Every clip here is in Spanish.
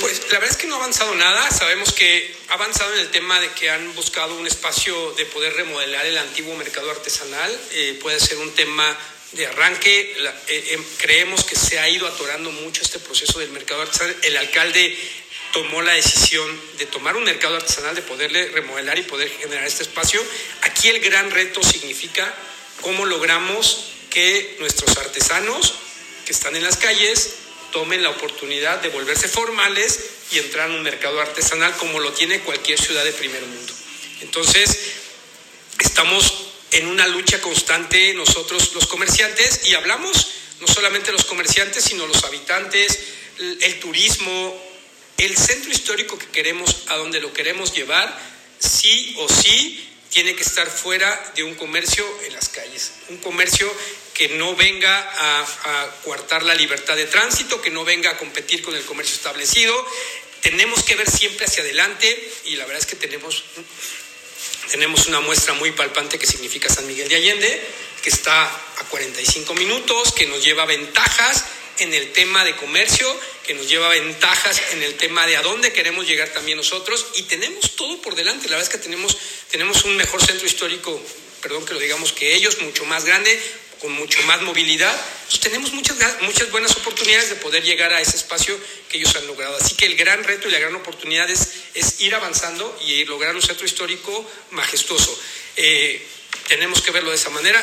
Pues la verdad es que no ha avanzado nada. Sabemos que ha avanzado en el tema de que han buscado un espacio de poder remodelar el antiguo mercado artesanal. Eh, puede ser un tema de arranque. Eh, eh, creemos que se ha ido atorando mucho este proceso del mercado artesanal. El alcalde tomó la decisión de tomar un mercado artesanal, de poderle remodelar y poder generar este espacio. Aquí el gran reto significa cómo logramos que nuestros artesanos que están en las calles tomen la oportunidad de volverse formales y entrar en un mercado artesanal como lo tiene cualquier ciudad de primer mundo. Entonces, estamos en una lucha constante nosotros los comerciantes y hablamos no solamente los comerciantes, sino los habitantes, el, turismo, el centro histórico que queremos, a donde lo queremos llevar, sí o sí tiene que estar fuera de un comercio en las calles, un comercio que no venga a, a, coartar la libertad de tránsito, que no venga a competir con el comercio establecido. Tenemos que ver siempre hacia adelante y la verdad es que tenemos, tenemos una muestra muy palpante que significa San Miguel de Allende, que está a 45 minutos, que nos lleva ventajas en el tema de comercio, que nos lleva ventajas en el tema de a dónde queremos llegar también nosotros y tenemos todo por delante. La verdad es que tenemos, tenemos un mejor centro histórico, perdón que lo digamos, que ellos, mucho más grande, con mucho más movilidad, tenemos muchas, muchas buenas oportunidades de poder llegar a ese espacio que ellos han logrado. Así que el gran reto y la gran oportunidad es, es ir avanzando y lograr un centro histórico majestuoso. Eh, tenemos que verlo de esa manera.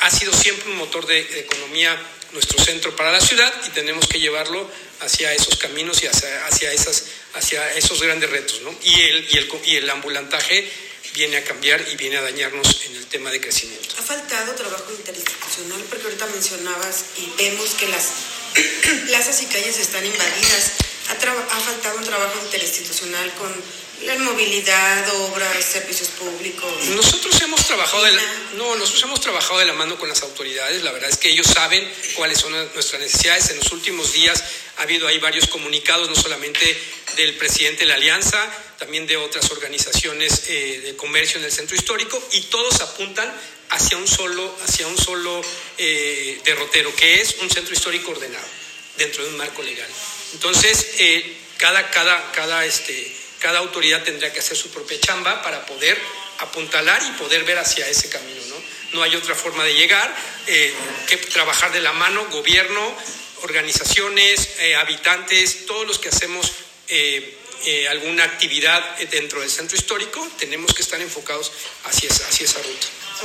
Ha sido siempre un motor de, de economía nuestro centro para la ciudad y tenemos que llevarlo hacia esos caminos y hacia, hacia, esas, hacia esos grandes retos. ¿no? Y, el, y, el, y el ambulantaje viene a cambiar y viene a dañarnos en el tema de crecimiento. ¿Ha faltado trabajo interinstitucional? Porque ahorita mencionabas y vemos que las plazas y calles están invadidas. ¿Ha, ha faltado un trabajo interinstitucional con la movilidad, obras, servicios públicos. Nosotros hemos trabajado de la, no, nosotros hemos trabajado de la mano con las autoridades. La verdad es que ellos saben cuáles son nuestras necesidades. En los últimos días ha habido ahí varios comunicados, no solamente del presidente de la Alianza, también de otras organizaciones eh, de comercio en el centro histórico, y todos apuntan hacia un solo, hacia un solo eh, derrotero, que es un centro histórico ordenado dentro de un marco legal. Entonces, eh, cada, cada, cada este, cada autoridad tendrá que hacer su propia chamba para poder apuntalar y poder ver hacia ese camino. No, no hay otra forma de llegar que trabajar de la mano, gobierno, organizaciones, habitantes, todos los que hacemos eh, eh, alguna actividad dentro del centro histórico, tenemos que estar enfocados hacia hacia esa ruta.